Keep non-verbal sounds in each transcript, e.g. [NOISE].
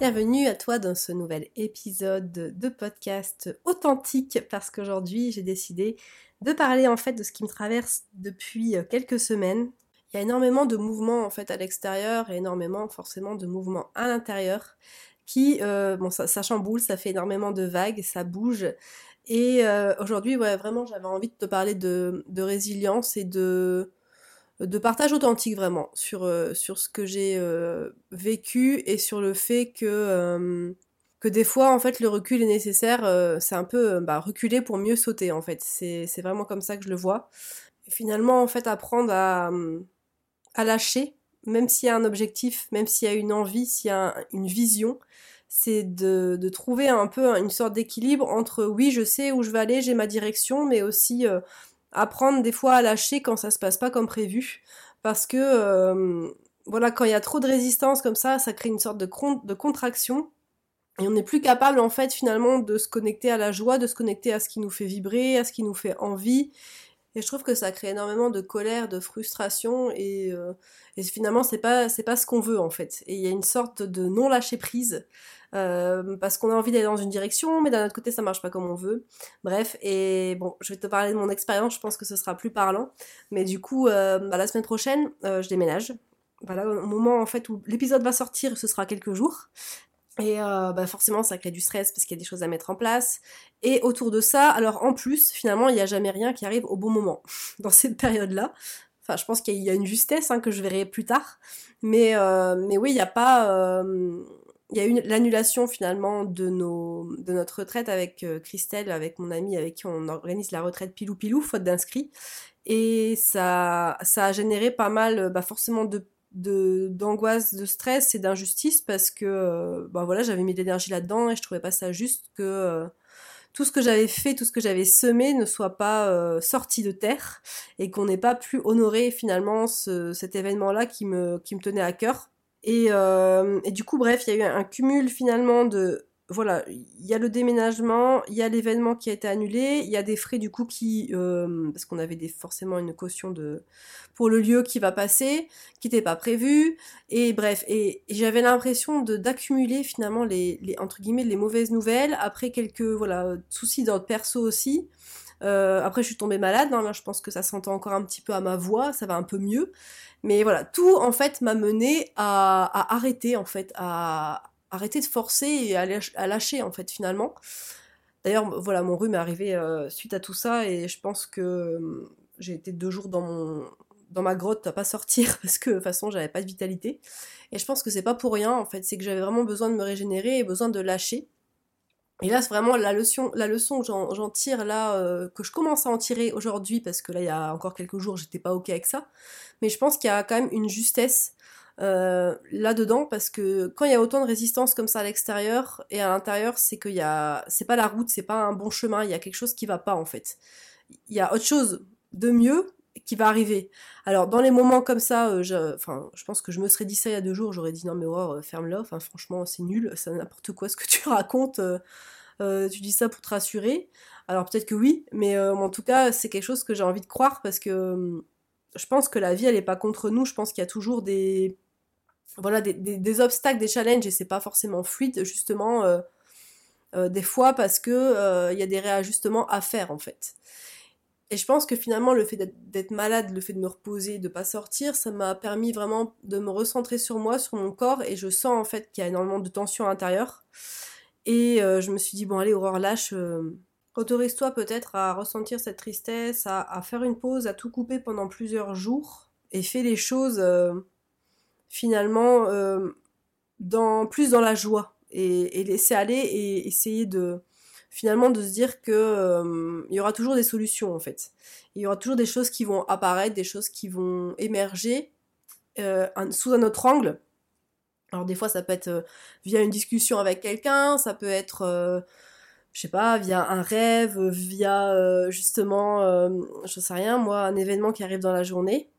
Bienvenue à toi dans ce nouvel épisode de podcast authentique parce qu'aujourd'hui j'ai décidé de parler en fait de ce qui me traverse depuis quelques semaines. Il y a énormément de mouvements en fait à l'extérieur et énormément forcément de mouvements à l'intérieur qui, euh, bon ça, chamboule, ça fait énormément de vagues, ça bouge. Et euh, aujourd'hui, ouais, vraiment j'avais envie de te parler de résilience et de de partage authentique vraiment sur, euh, sur ce que j'ai euh, vécu et sur le fait que, euh, que des fois en fait le recul est nécessaire, c'est un peu bah, reculer pour mieux sauter en fait. C'est vraiment comme ça que je le vois. Et finalement en fait apprendre à, à lâcher, même s'il y a un objectif, même s'il y a une envie, s'il y a une vision, c'est de, de, trouver un peu une sorte d'équilibre entre oui je sais où je vais aller, j'ai ma direction, mais aussi apprendre des fois à lâcher quand ça se passe pas comme prévu. Parce que, euh, voilà, quand il y a trop de résistance comme ça, ça crée une sorte de, de contraction. Et on n'est plus capable, en fait, finalement, de se connecter à la joie, de se connecter à ce qui nous fait vibrer, à ce qui nous fait envie. Et je trouve que ça crée énormément de colère, de frustration, et, euh, et finalement, c'est pas, pas ce qu'on veut, en fait. Et il y a une sorte de non lâcher prise euh, parce qu'on a envie d'aller dans une direction, mais d'un autre côté ça marche pas comme on veut. Bref, et bon, je vais te parler de mon expérience, je pense que ce sera plus parlant. Mais du coup, euh, bah, la semaine prochaine, je déménage. Voilà, au moment en fait où l'épisode va sortir, ce sera quelques jours. Et euh, bah forcément, ça crée du stress parce qu'il y a des choses à mettre en place. Et autour de ça, alors en plus, finalement, il n'y a jamais rien qui arrive au bon moment [LAUGHS] dans cette période-là. Enfin, je pense qu'il y a une justesse hein, que je verrai plus tard. Mais, euh, mais oui, il n'y a pas... Euh, il y a eu l'annulation finalement de, nos, de notre retraite avec euh, Christelle, avec mon amie avec qui on organise la retraite pilou pilou, faute d'inscrits. Et ça, ça a généré pas mal, bah forcément de d'angoisse, de, stress et d'injustice parce que euh, bah voilà, j'avais mis de l'énergie là-dedans et je trouvais pas ça juste que euh, tout ce que j'avais fait, tout ce que j'avais semé ne soit pas sorti de terre et qu'on n'ait pas pu honorer finalement ce, cet événement-là qui me, qui me tenait à cœur. Euh, et, du coup, bref, il y a eu un cumul finalement de voilà, il y a le déménagement, il y a l'événement qui a été annulé, il y a des frais du coup qui, euh, parce qu'on avait des, forcément une caution de pour le lieu qui va passer, qui n'était pas prévu, et bref, et, j'avais l'impression de d'accumuler finalement les, les entre guillemets les mauvaises nouvelles après quelques voilà soucis d'ordre perso aussi. Euh, après, je suis tombée malade, hein, je pense que ça s'entend encore un petit peu à ma voix, ça va un peu mieux. Mais voilà, tout en fait m'a mené à, arrêter en fait, à arrêter de forcer et à, lâcher en fait finalement. D'ailleurs, voilà, mon rhume est arrivé euh, suite à tout ça et je pense que j'ai été deux jours dans mon dans ma grotte à pas sortir [LAUGHS] parce que de toute façon j'avais pas de vitalité. Et je pense que c'est pas pour rien en fait, c'est que j'avais vraiment besoin de me régénérer et besoin de lâcher. Et là, c'est vraiment la leçon, la leçon que j'en tire là, euh, que je commence à en tirer aujourd'hui, parce que là, il y a encore quelques jours, j'étais pas ok avec ça. Mais je pense qu'il y a quand même une justesse euh, là-dedans, parce que quand il y a autant de résistance comme ça à l'extérieur et à l'intérieur, c'est qu'il y a, c'est pas la route, c'est pas un bon chemin, il y a quelque chose qui va pas en fait. Il y a autre chose de mieux qui va arriver. Alors dans les moments comme ça, euh, je, enfin, je pense que je me serais dit ça il y a deux jours, j'aurais dit non mais Aurore, ferme-la, enfin franchement c'est nul, c'est n'importe quoi ce que tu [LAUGHS] racontes, euh, tu dis ça pour te rassurer. Alors peut-être que oui, mais en tout cas c'est quelque chose que j'ai envie de croire parce que je pense que la vie, elle n'est pas contre nous. Je pense qu'il y a toujours des, voilà, des, obstacles, des challenges, et c'est pas forcément fluide, justement, euh, euh, des fois parce que euh, il y a des réajustements à faire, en fait. Et je pense que finalement, le fait d'être malade, le fait de me reposer, de pas sortir, ça m'a permis vraiment de me recentrer sur moi, sur mon corps, et je sens en fait qu'il y a énormément de tension intérieure. Et je me suis dit, bon allez, Aurore, lâche, Autorise-toi peut-être à ressentir cette tristesse, à, faire une pause, à tout couper pendant plusieurs jours et fais les choses finalement euh, dans, plus dans la joie et, laisser aller et essayer de finalement de se dire que euh, il y aura toujours des solutions en fait. Il y aura toujours des choses qui vont apparaître, des choses qui vont émerger sous un autre angle Alors des fois ça peut être via une discussion avec quelqu'un, ça peut être je sais pas, via un rêve, via justement, je sais rien, moi, un événement qui arrive dans la journée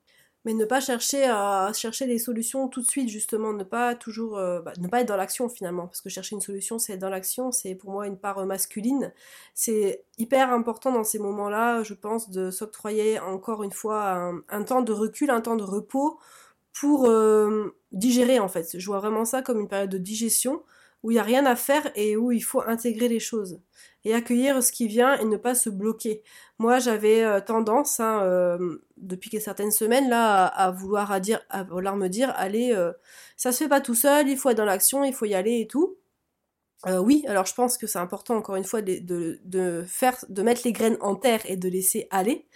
mais ne pas chercher à chercher des solutions tout de suite justement ne pas toujours euh, bah, ne pas être dans l'action finalement. Parce que chercher une solution c'est être dans l'action c'est pour moi une part euh, masculine. C'est hyper important dans ces moments là je pense de s'octroyer encore une fois un, temps de recul un temps de repos pour euh, digérer en fait. Je vois vraiment ça comme une période de digestion où il n'y a rien à faire et où il faut intégrer les choses et accueillir ce qui vient et ne pas se bloquer. Moi, j'avais euh, tendance, hein, euh, depuis certaines semaines, là, à, vouloir à dire, à vouloir me dire, allez, euh, ça se fait pas tout seul, il faut être dans l'action, il faut y aller et tout. oui, alors je pense que c'est important, encore une fois, de, de, faire, de mettre les graines en terre et de laisser aller.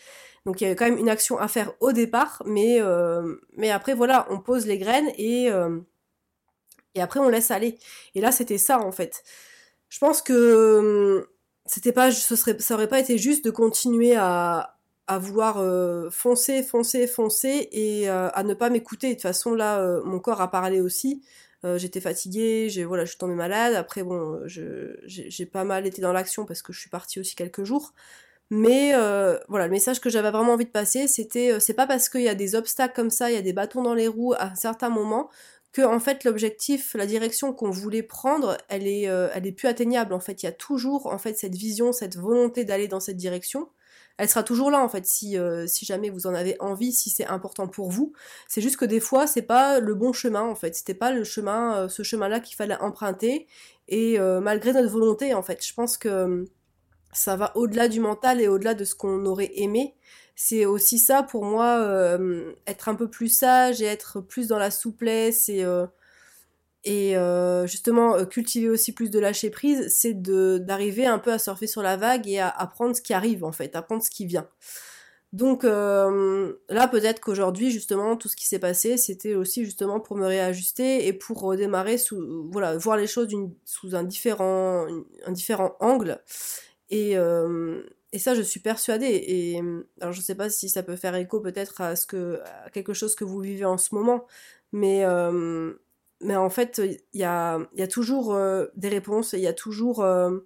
Donc il y a quand même une action à faire au départ, mais, mais après, voilà, on pose les graines et, et après on laisse aller. Et là, c'était ça, en fait. Je pense que c'était pas, ce serait, ça aurait pas été juste de continuer à, à vouloir euh, foncer, foncer, foncer et euh, à ne pas m'écouter. De toute façon, là, euh, mon corps a parlé aussi. J'étais fatiguée, j'ai voilà, je suis tombée malade. Après, bon, j'ai pas mal été dans l'action parce que je suis partie aussi quelques jours. Mais voilà, le message que j'avais vraiment envie de passer, c'était c'est pas parce qu'il y a des obstacles comme ça, il y a des bâtons dans les roues à un certain moment que en fait l'objectif, la direction qu'on voulait prendre, elle est, euh, elle est plus atteignable. En fait, il y a toujours en fait cette vision, cette volonté d'aller dans cette direction. Elle sera toujours là en fait si, euh, si jamais vous en avez envie, si c'est important pour vous. C'est juste que des fois c'est pas le bon chemin en fait. C'était pas le chemin, euh, ce chemin-là qu'il fallait emprunter. Et malgré notre volonté en fait, je pense que ça va au-delà du mental et au-delà de ce qu'on aurait aimé c'est aussi ça pour moi, euh, être un peu plus sage et être plus dans la souplesse et, euh, et euh, justement cultiver aussi plus de lâcher prise, c'est d'arriver un peu à surfer sur la vague et à, apprendre ce qui arrive en fait, à ce qui vient. Donc là peut-être qu'aujourd'hui justement tout ce qui s'est passé c'était aussi justement pour me réajuster et pour redémarrer sous voilà voir les choses sous un différent un différent angle et et ça, je suis persuadée. Et alors, je sais pas si ça peut faire écho peut-être à ce que à quelque chose que vous vivez en ce moment, mais euh, mais en fait, il y a, y a toujours euh, des réponses, il y a toujours euh,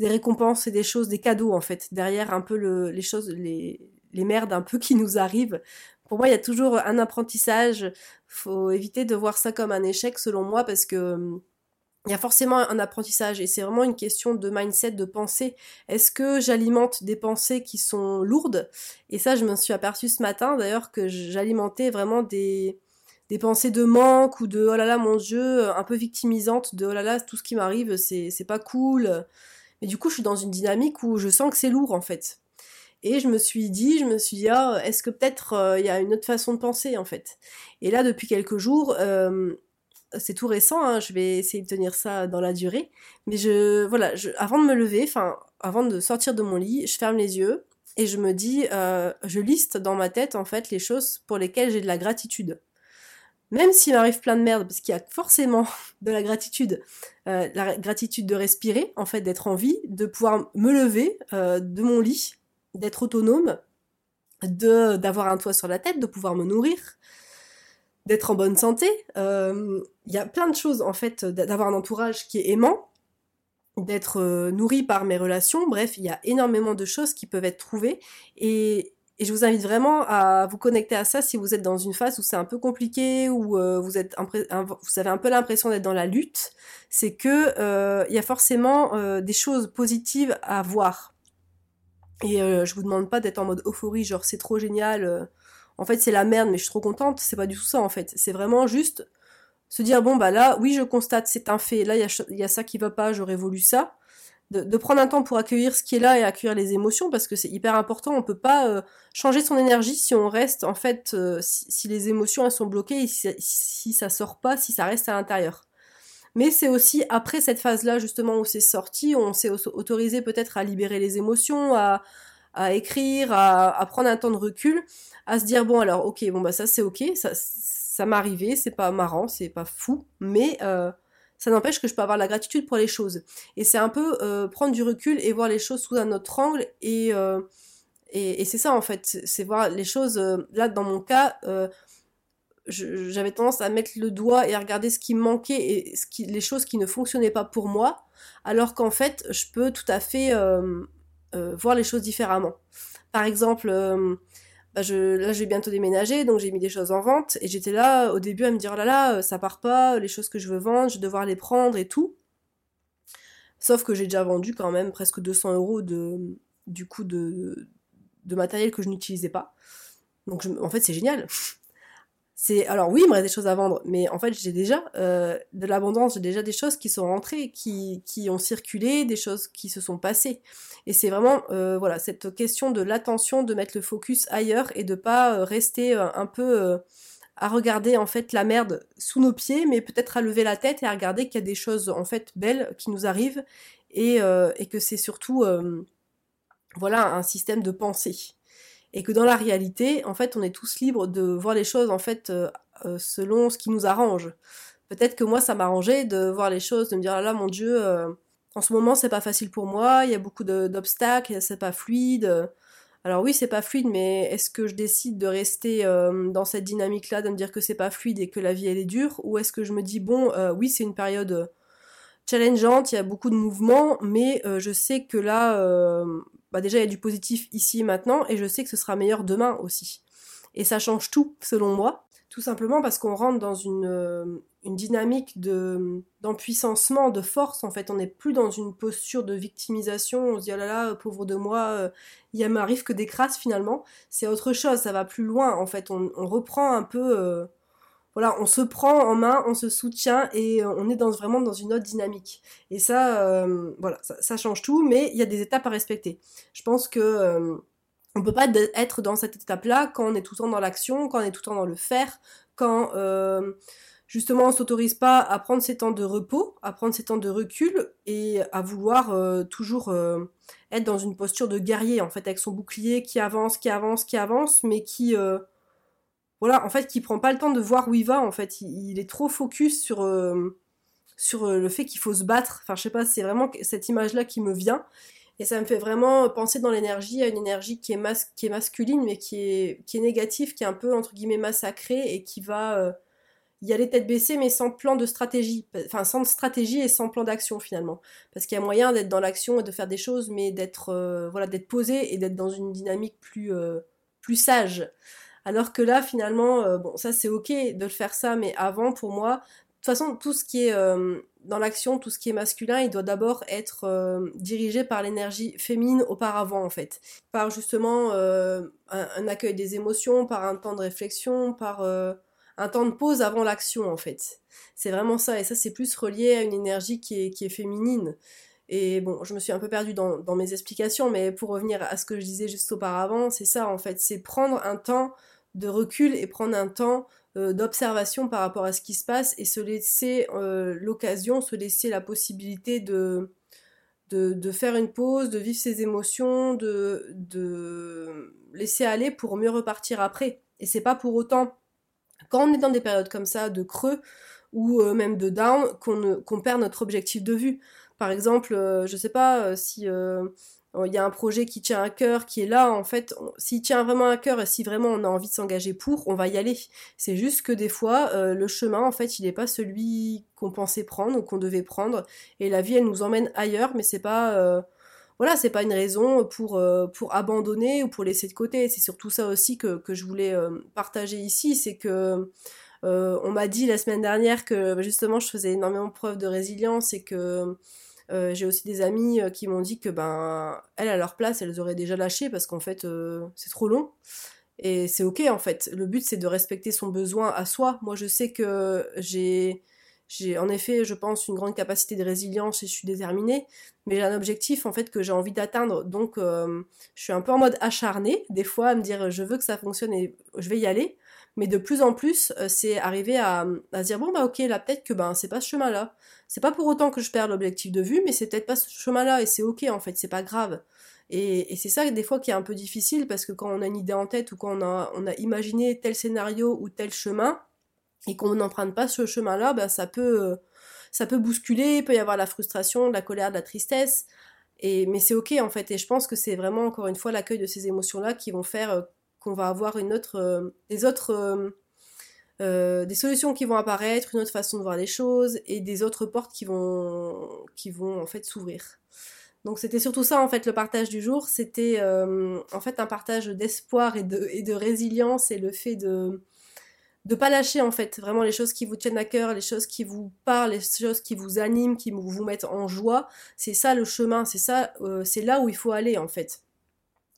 des récompenses et des choses, des cadeaux en fait derrière un peu le, les choses, les les merdes un peu qui nous arrivent. Pour moi, il y a toujours un apprentissage. Faut éviter de voir ça comme un échec, selon moi, parce que il y a forcément un apprentissage et c'est vraiment une question de mindset, de pensée. Est-ce que j'alimente des pensées qui sont lourdes? Et ça, je me suis aperçu ce matin d'ailleurs que j'alimentais vraiment des, des pensées de manque ou de oh là là mon dieu, un peu victimisantes de oh là là tout ce qui m'arrive c'est, c'est pas cool. Mais du coup, je suis dans une dynamique où je sens que c'est lourd en fait. Et je me suis dit, je me suis dit, ah, est-ce que peut-être euh, il y a une autre façon de penser en fait? Et là, depuis quelques jours, euh, c'est tout récent, hein, je vais essayer de tenir ça dans la durée. Mais je, voilà, avant de me lever, avant de sortir de mon lit, je ferme les yeux et je me dis, euh, je liste dans ma tête en fait les choses pour lesquelles j'ai de la gratitude. Même s'il m'arrive plein de merde, parce qu'il y a forcément [LAUGHS] de la gratitude, euh, la gratitude de respirer, en fait, d'être en vie, de pouvoir me lever euh, de mon lit, d'être autonome, de d'avoir un toit sur la tête, de pouvoir me nourrir, d'être en bonne santé. Il y a plein de choses en fait, d'avoir un entourage qui est aimant, d'être euh, nourri par mes relations. Bref, il y a énormément de choses qui peuvent être trouvées et, je vous invite vraiment à vous connecter à ça si vous êtes dans une phase où c'est un peu compliqué, où euh, vous avez un peu l'impression d'être dans la lutte. C'est que il y a forcément des choses positives à voir. Et je vous demande pas d'être en mode euphorie, genre c'est trop génial en fait c'est la merde mais je suis trop contente, c'est pas du tout ça en fait. C'est vraiment juste se dire bon bah là oui je constate c'est un fait, là il y a, ça qui va pas, j'aurais voulu ça. De, prendre un temps pour accueillir ce qui est là et accueillir les émotions parce que c'est hyper important, on peut pas euh, changer son énergie si on reste en fait euh, si, les émotions elles sont bloquées si, ça sort pas, si ça reste à l'intérieur. Mais c'est aussi après cette phase-là justement où c'est sorti, on s'est autorisé peut-être à libérer les émotions, à, écrire, à, à, prendre un temps de recul, à se dire bon alors ok bon bah ça c'est ok, ça ça m'est arrivé, c'est pas marrant, c'est pas fou, mais euh, ça n'empêche que je peux avoir la gratitude pour les choses. Et c'est un peu euh, prendre du recul et voir les choses sous un autre angle et euh, et, et c'est ça en fait, c'est voir les choses là dans mon cas j'avais tendance à mettre le doigt et à regarder ce qui manquait et ce qui, les choses qui ne fonctionnaient pas pour moi, alors qu'en fait, je peux tout à fait voir les choses différemment. Par exemple, bah je, là, je vais bientôt déménager, donc j'ai mis des choses en vente, et j'étais là au début à me dire, oh là là, ça part pas, les choses que je veux vendre, je vais devoir les prendre et tout. Sauf que j'ai déjà vendu quand même presque 200 euros de, du coup de, de matériel que je n'utilisais pas. Donc en fait, c'est génial. C'est alors oui, il me reste des choses à vendre, mais en fait j'ai déjà euh, de l'abondance, j'ai déjà des choses qui sont rentrées, qui, qui ont circulé, des choses qui se sont passées. Et c'est vraiment euh, voilà cette question de l'attention, de mettre le focus ailleurs et de pas euh, rester un peu à regarder en fait la merde sous nos pieds, mais peut-être à lever la tête et à regarder qu'il y a des choses en fait belles qui nous arrivent et, et que c'est surtout voilà un système de pensée et que dans la réalité, en fait, on est tous libres de voir les choses en fait euh, euh, selon ce qui nous arrange. Peut-être que moi, ça m'arrangeait de voir les choses, de me dire ah là, mon Dieu, euh, en ce moment, c'est pas facile pour moi, il y a beaucoup d'obstacles, c'est pas fluide. Alors oui, c'est pas fluide, mais est-ce que je décide de rester dans cette dynamique-là, de me dire que c'est pas fluide et que la vie elle est dure, ou est-ce que je me dis bon, oui, c'est une période challengeante, il y a beaucoup de mouvements, mais je sais que là, bah déjà il y a du positif ici et maintenant et je sais que ce sera meilleur demain aussi. Et ça change tout selon moi, tout simplement parce qu'on rentre dans une, euh, dynamique de d'empuissancement, de force en fait. On n'est plus dans une posture de victimisation. On se dit oh là là pauvre de moi, euh, il m'arrive que des crasses finalement. C'est autre chose, ça va plus loin en fait. On, reprend un peu euh, voilà, on se prend en main, on se soutient et euh, on est dans, vraiment dans une autre dynamique. Et ça, euh, voilà, ça, change tout, mais il y a des étapes à respecter. Je pense que euh, on peut pas être dans cette étape-là quand on est tout le temps dans l'action, quand on est tout le temps dans le faire, quand justement on s'autorise pas à prendre ses temps de repos, à prendre ses temps de recul et à vouloir toujours être dans une posture de guerrier en fait avec son bouclier qui avance, qui avance, qui avance, mais qui voilà, en fait, qui prend pas le temps de voir où il va, en fait. Il, est trop focus sur, euh, euh, le fait qu'il faut se battre. Enfin, je sais pas, c'est vraiment cette image-là qui me vient. Et ça me fait vraiment penser dans l'énergie à une énergie qui est, qui est masculine, mais qui est, négative, qui est un peu, entre guillemets, massacrée et qui va euh, y aller tête baissée, mais sans plan de stratégie. Enfin, sans stratégie et sans plan d'action, finalement. Parce qu'il y a moyen d'être dans l'action et de faire des choses, mais d'être posé et d'être dans une dynamique plus sage. Alors que là, finalement, euh, bon, ça c'est ok de le faire ça, mais avant, pour moi, de toute façon, tout ce qui est euh, dans l'action, tout ce qui est masculin, il doit d'abord être euh, dirigé par l'énergie féminine auparavant, en fait. Par justement un, accueil des émotions, par un temps de réflexion, par un temps de pause avant l'action, en fait. C'est vraiment ça, et ça c'est plus relié à une énergie qui est, qui est féminine. Et bon, je me suis un peu perdue dans, dans, mes explications, mais pour revenir à ce que je disais juste auparavant, c'est ça en fait, c'est prendre un temps de recul et prendre un temps euh, d'observation par rapport à ce qui se passe et se laisser euh, l'occasion, se laisser la possibilité de, faire une pause, de vivre ses émotions, de, de laisser aller pour mieux repartir après. Et c'est pas pour autant, quand on est dans des périodes comme ça, de creux ou euh, même de down, qu'on perd notre objectif de vue. Par exemple, je sais pas si il y a un projet qui tient à cœur, qui est là, en fait, s'il tient vraiment à cœur et si vraiment on a envie de s'engager pour, on va y aller. C'est juste que des fois, euh, le chemin, en fait, il n'est pas celui qu'on pensait prendre ou qu'on devait prendre, et la vie, elle nous emmène ailleurs, mais c'est pas, euh, voilà, c'est pas une raison pour, euh, pour abandonner ou pour laisser de côté. C'est surtout ça aussi que, que je voulais partager ici, c'est que on m'a dit la semaine dernière que justement je faisais énormément preuve de résilience et que euh, j'ai aussi des amis euh, qui m'ont dit que ben elles à leur place elles auraient déjà lâché parce qu'en fait euh, c'est trop long. Et c'est ok en fait. Le but c'est de respecter son besoin à soi. Moi je sais que j'ai j'ai en effet je pense une grande capacité de résilience et je suis déterminée. Mais j'ai un objectif en fait que j'ai envie d'atteindre. Donc je suis un peu en mode acharné des fois à me dire je veux que ça fonctionne et je vais y aller mais de plus en plus, euh, c'est arriver à, à dire bon bah ok là peut-être que ben c'est pas ce chemin-là. C'est pas pour autant que je perds l'objectif de vue, mais c'est peut-être pas ce chemin-là et c'est ok en fait, c'est pas grave. Et, c'est ça des fois qui est un peu difficile parce que quand on a une idée en tête ou quand on a, on a imaginé tel scénario ou tel chemin et qu'on n'emprunte pas ce chemin-là, ben ça peut ça peut bousculer, il peut y avoir la frustration, de la colère, de la tristesse. Et, mais c'est ok en fait, et je pense que c'est vraiment encore une fois l'accueil de ces émotions-là qui vont faire euh, qu'on va avoir une autre, euh, des autres euh, des solutions qui vont apparaître, une autre façon de voir les choses et des autres portes qui vont, qui vont en fait s'ouvrir. Donc c'était surtout ça en fait le partage du jour, c'était en fait un partage d'espoir et de, résilience et le fait de de pas lâcher en fait vraiment les choses qui vous tiennent à cœur, les choses qui vous parlent, les choses qui vous animent, qui vous mettent en joie. C'est ça le chemin, c'est ça, euh, c'est là où il faut aller en fait.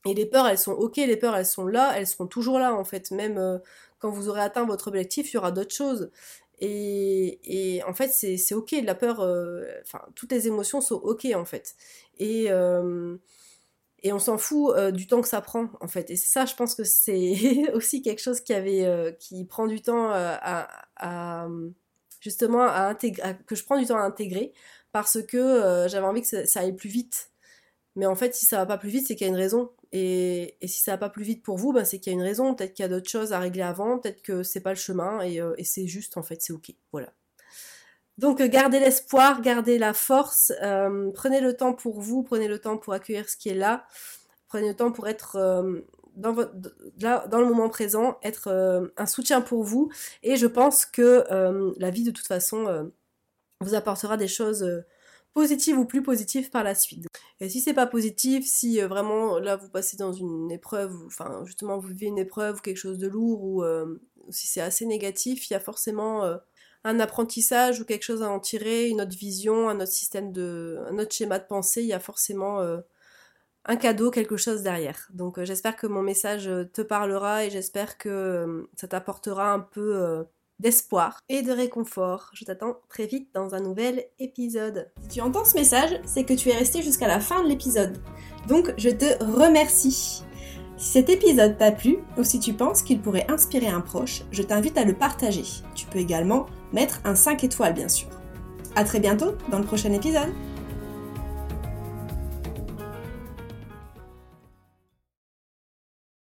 Et les peurs, elles sont ok, les peurs, elles sont là, elles seront toujours là en fait. Même euh, quand vous aurez atteint votre objectif, il y aura d'autres choses. Et, en fait, c'est ok, la peur, euh, enfin, toutes les émotions sont ok en fait. Et et on s'en fout euh, du temps que ça prend en fait. Et ça, je pense que c'est [LAUGHS] aussi quelque chose qui avait, euh, qui prend du temps euh, à, justement à intégrer, que je prends du temps à intégrer parce que j'avais envie que ça, aille plus vite. Mais en fait, si ça va pas plus vite, c'est qu'il y a une raison. Et, si ça va pas plus vite pour vous, ben, c'est qu'il y a une raison. Peut-être qu'il y a d'autres choses à régler avant, peut-être que c'est pas le chemin et, et c'est juste en fait, c'est ok. Voilà. Donc euh, gardez l'espoir, gardez la force, euh, prenez le temps pour vous, prenez le temps pour accueillir ce qui est là, prenez le temps pour être euh, dans, là, dans le moment présent, être un soutien pour vous. Et je pense que la vie de toute façon vous apportera des choses positives ou plus positives par la suite. Et si c'est pas positif, si vraiment là vous passez dans une épreuve, enfin justement vous vivez une épreuve ou quelque chose de lourd, ou si c'est assez négatif, il y a forcément un apprentissage ou quelque chose à en tirer, une autre vision, un autre système de, un autre schéma de pensée, il y a forcément euh, un cadeau, quelque chose derrière. Donc euh, j'espère que mon message euh, te parlera et j'espère que ça t'apportera un peu d'espoir et de réconfort. Je t'attends très vite dans un nouvel épisode. Si tu entends ce message, c'est que tu es resté jusqu'à la fin de l'épisode. Donc je te remercie. Si cet épisode t'a plu ou si tu penses qu'il pourrait inspirer un proche, je t'invite à le partager. Tu peux également mettre un 5 étoiles bien sûr. A très bientôt dans le prochain épisode